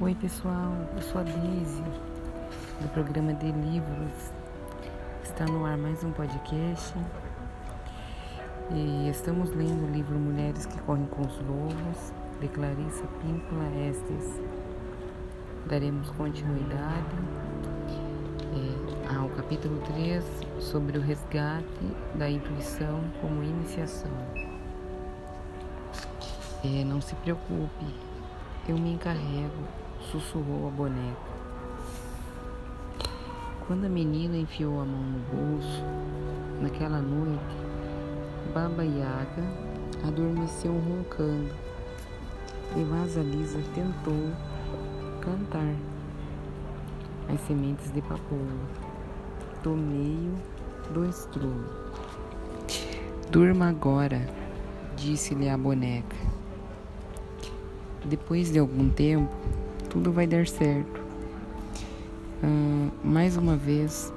Oi pessoal, eu sou a Daisy do programa de livros. Está no ar mais um podcast e estamos lendo o livro Mulheres que Correm com os Lobos, de Clarissa Píncula Estes. Daremos continuidade é, ao capítulo 3 sobre o resgate da intuição como iniciação. É, não se preocupe, eu me encarrego, sussurrou a boneca. Quando a menina enfiou a mão no bolso, naquela noite, Baba Yaga adormeceu roncando e Vaza Lisa tentou cantar as sementes de papoula do meio do estrume. Durma agora, disse-lhe a boneca. Depois de algum tempo, tudo vai dar certo. Hum, mais uma vez,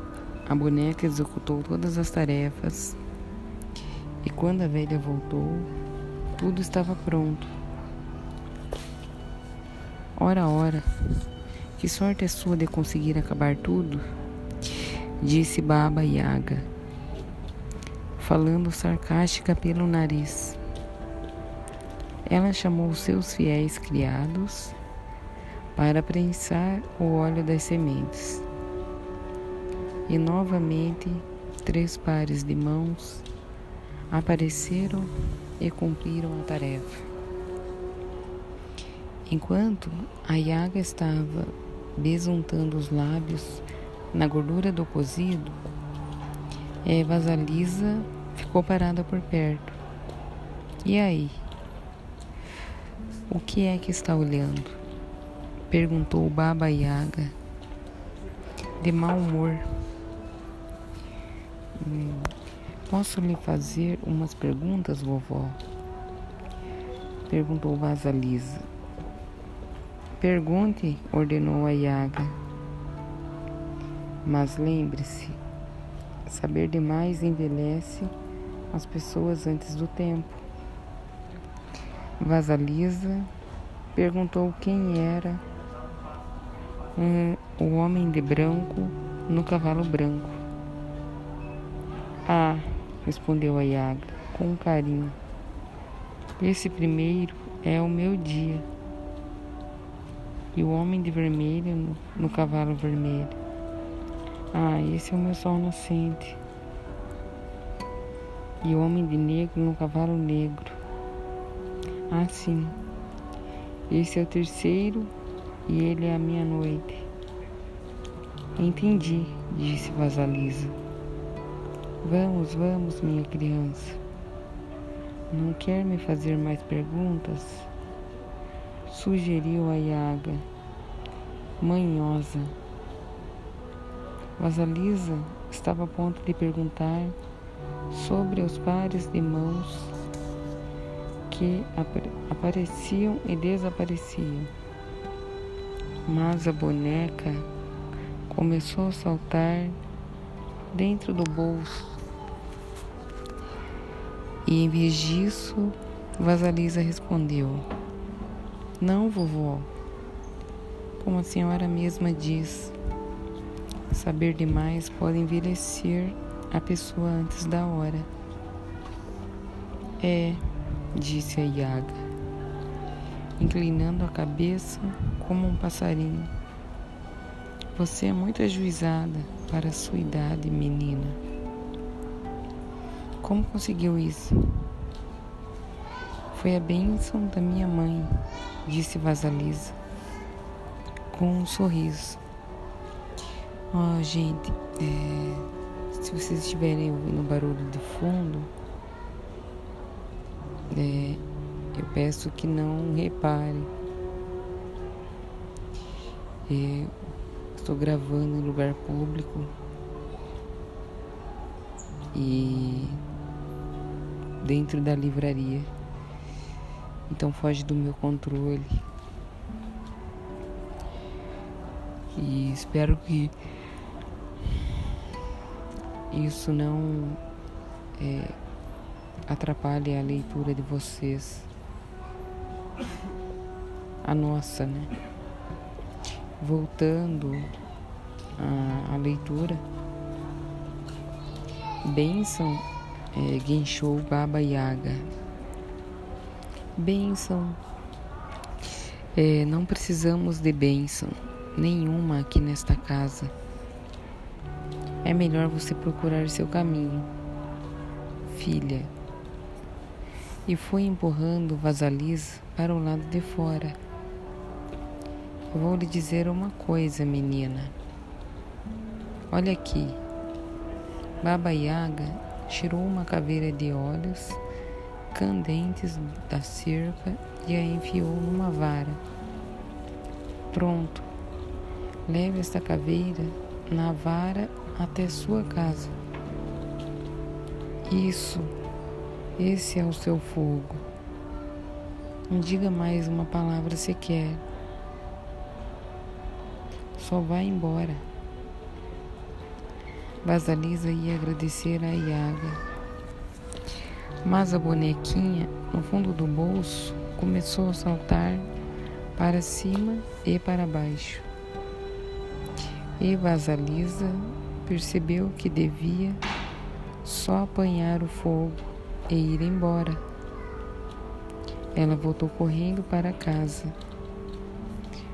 a boneca executou todas as tarefas e quando a velha voltou, tudo estava pronto. Ora, ora, que sorte é sua de conseguir acabar tudo? Disse Baba Yaga, falando sarcástica pelo nariz. Ela chamou seus fiéis criados para prensar o óleo das sementes. E novamente três pares de mãos apareceram e cumpriram a tarefa. Enquanto a Yaga estava besuntando os lábios na gordura do cozido, Eva Zalisa ficou parada por perto. E aí? O que é que está olhando? Perguntou Baba Yaga, de mau humor. Hum, posso lhe fazer umas perguntas, vovó? Perguntou Vasalisa. Pergunte, ordenou a Yaga. Mas lembre-se, saber demais envelhece as pessoas antes do tempo. Vasalisa perguntou quem era um, o homem de branco no cavalo branco. Ah, respondeu a Yaga com carinho. Esse primeiro é o meu dia. E o homem de vermelho no, no cavalo vermelho. Ah, esse é o meu sol nascente. E o homem de negro no cavalo negro. Ah, sim. Esse é o terceiro e ele é a minha noite. Entendi, disse Vasalisa. Vamos, vamos, minha criança. Não quer me fazer mais perguntas? Sugeriu a Yaga, manhosa. Vasalisa estava a ponto de perguntar sobre os pares de mãos que apareciam e desapareciam. Mas a boneca começou a saltar dentro do bolso. E em vez disso, Vasalisa respondeu: Não, vovó. Como a senhora mesma diz, saber demais pode envelhecer a pessoa antes da hora. É, disse a Yaga, inclinando a cabeça como um passarinho. Você é muito ajuizada para a sua idade, menina. Como conseguiu isso? Foi a bênção da minha mãe, disse Vasalisa, com um sorriso. Oh, gente, é, se vocês estiverem ouvindo barulho de fundo, é, eu peço que não reparem. Estou gravando em lugar público e dentro da livraria. Então foge do meu controle. E espero que isso não é, atrapalhe a leitura de vocês. A nossa, né? voltando à, à leitura, Benção é, Genshou Baba Yaga. Benção. É, não precisamos de bênção nenhuma aqui nesta casa. É melhor você procurar seu caminho, filha. E foi empurrando Vasalisa o lado de fora. Eu vou lhe dizer uma coisa, menina. Olha aqui. Baba Yaga tirou uma caveira de olhos candentes da cerca e a enfiou numa vara. Pronto. Leve esta caveira na vara até sua casa. Isso, esse é o seu fogo. Não diga mais uma palavra sequer. Só vá embora. Vasalisa ia agradecer a Iaga. Mas a bonequinha, no fundo do bolso, começou a saltar para cima e para baixo. E Vasalisa percebeu que devia só apanhar o fogo e ir embora. Ela voltou correndo para casa,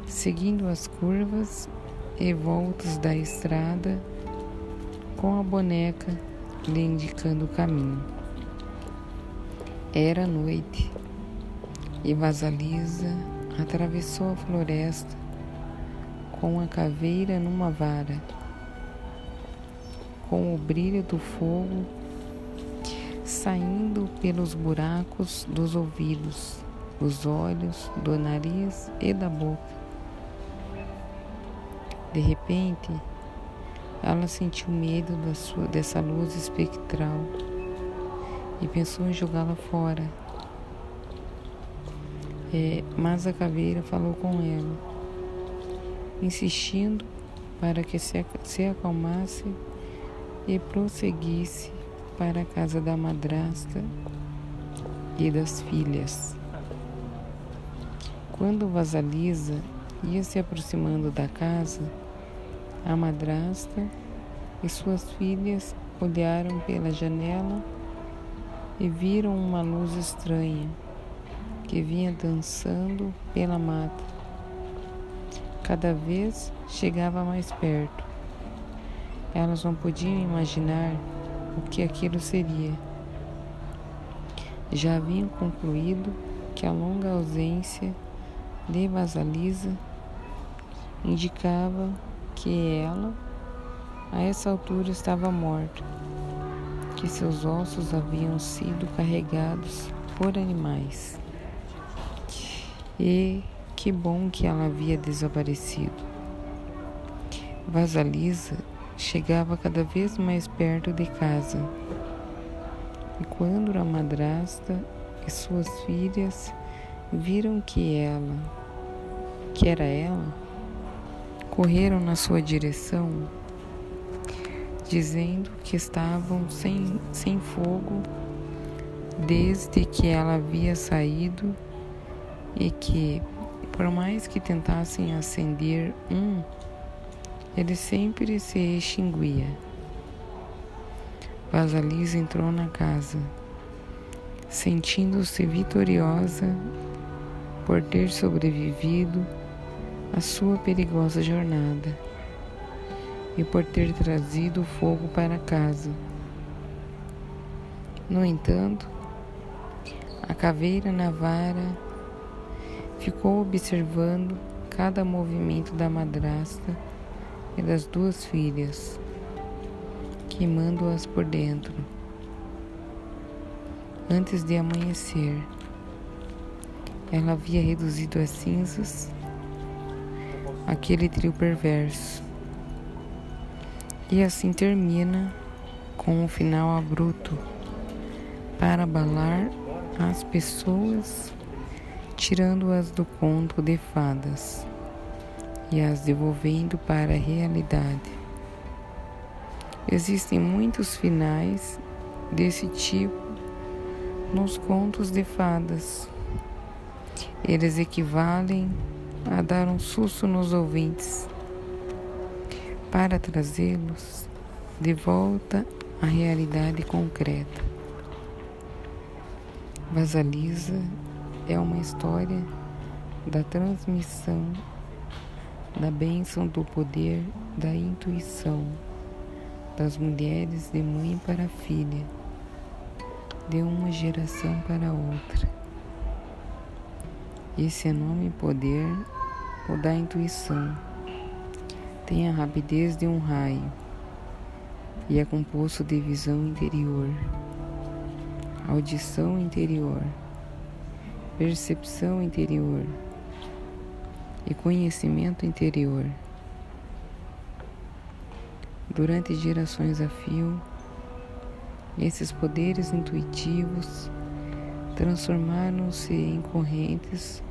seguindo as curvas e voltas da estrada com a boneca lhe indicando o caminho. Era noite e Vasalisa atravessou a floresta com a caveira numa vara, com o brilho do fogo saindo pelos buracos dos ouvidos, dos olhos, do nariz e da boca. De repente, ela sentiu medo sua, dessa luz espectral e pensou em jogá-la fora. É, mas a caveira falou com ela, insistindo para que se, se acalmasse e prosseguisse para a casa da madrasta e das filhas. Quando Vasalisa ia se aproximando da casa, a madrasta e suas filhas olharam pela janela e viram uma luz estranha que vinha dançando pela mata. Cada vez chegava mais perto. Elas não podiam imaginar o que aquilo seria. Já haviam concluído que a longa ausência de Vasalisa indicava que ela, a essa altura, estava morta, que seus ossos haviam sido carregados por animais. E que bom que ela havia desaparecido. Vasalisa chegava cada vez mais perto de casa. E quando a madrasta e suas filhas viram que ela, que era ela, correram na sua direção, dizendo que estavam sem, sem fogo desde que ela havia saído e que, por mais que tentassem acender um, ele sempre se extinguia. Vasalisa entrou na casa, sentindo-se vitoriosa por ter sobrevivido a sua perigosa jornada e por ter trazido fogo para casa. No entanto, a caveira na vara ficou observando cada movimento da madrasta e das duas filhas, queimando-as por dentro. Antes de amanhecer, ela havia reduzido a cinzas aquele trio perverso. E assim termina com um final abrupto para abalar as pessoas, tirando-as do conto de fadas e as devolvendo para a realidade. Existem muitos finais desse tipo nos contos de fadas. Eles equivalem a dar um susto nos ouvintes para trazê-los de volta à realidade concreta. Vasalisa é uma história da transmissão da bênção do poder da intuição das mulheres de mãe para filha, de uma geração para outra. Esse enorme poder, o da intuição, tem a rapidez de um raio e é composto de visão interior, audição interior, percepção interior e conhecimento interior. Durante gerações a fio, esses poderes intuitivos transformaram-se em correntes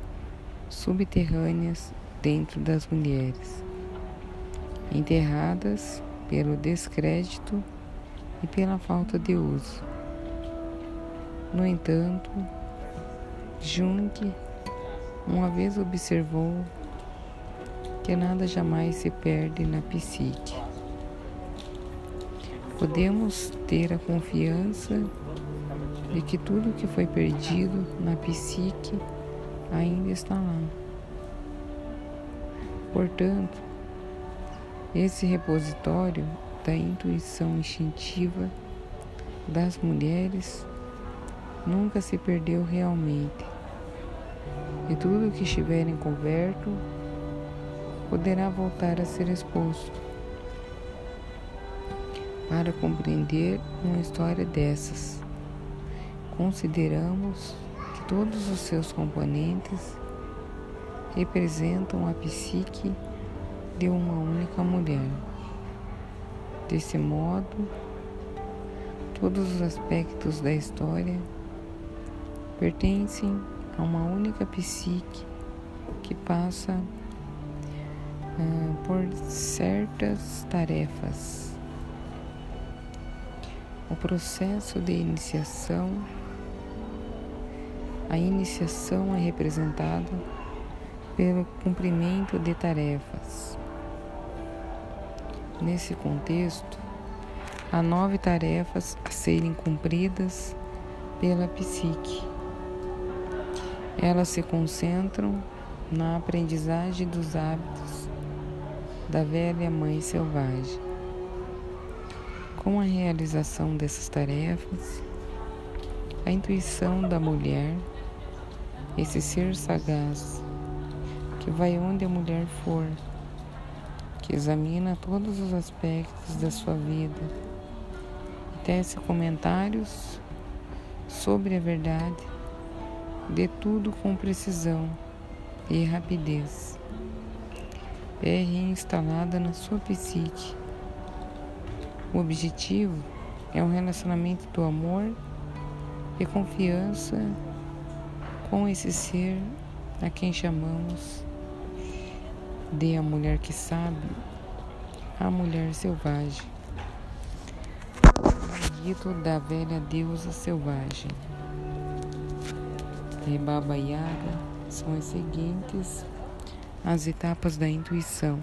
subterrâneas dentro das mulheres, enterradas pelo descrédito e pela falta de uso. No entanto, Jung uma vez observou que nada jamais se perde na psique. Podemos ter a confiança de que tudo que foi perdido na psique ainda está lá. Portanto, esse repositório da intuição instintiva das mulheres nunca se perdeu realmente. E tudo que estiver encoberto poderá voltar a ser exposto. Para compreender uma história dessas, consideramos que todos os seus componentes representam a psique de uma única mulher. Desse modo, todos os aspectos da história pertencem a uma única psique que passa uh, por certas tarefas. O processo de iniciação, a iniciação é representada pelo cumprimento de tarefas. Nesse contexto, há nove tarefas a serem cumpridas pela psique. Elas se concentram na aprendizagem dos hábitos da velha mãe selvagem. Com a realização dessas tarefas, a intuição da mulher, esse ser sagaz, que vai onde a mulher for, que examina todos os aspectos da sua vida e tece comentários sobre a verdade de tudo com precisão e rapidez é reinstalada na sua psique. O objetivo é um relacionamento do amor e confiança com esse ser a quem chamamos de a mulher que sabe, a mulher selvagem, mito da velha deusa selvagem. E Baba Yaga são as seguintes as etapas da intuição.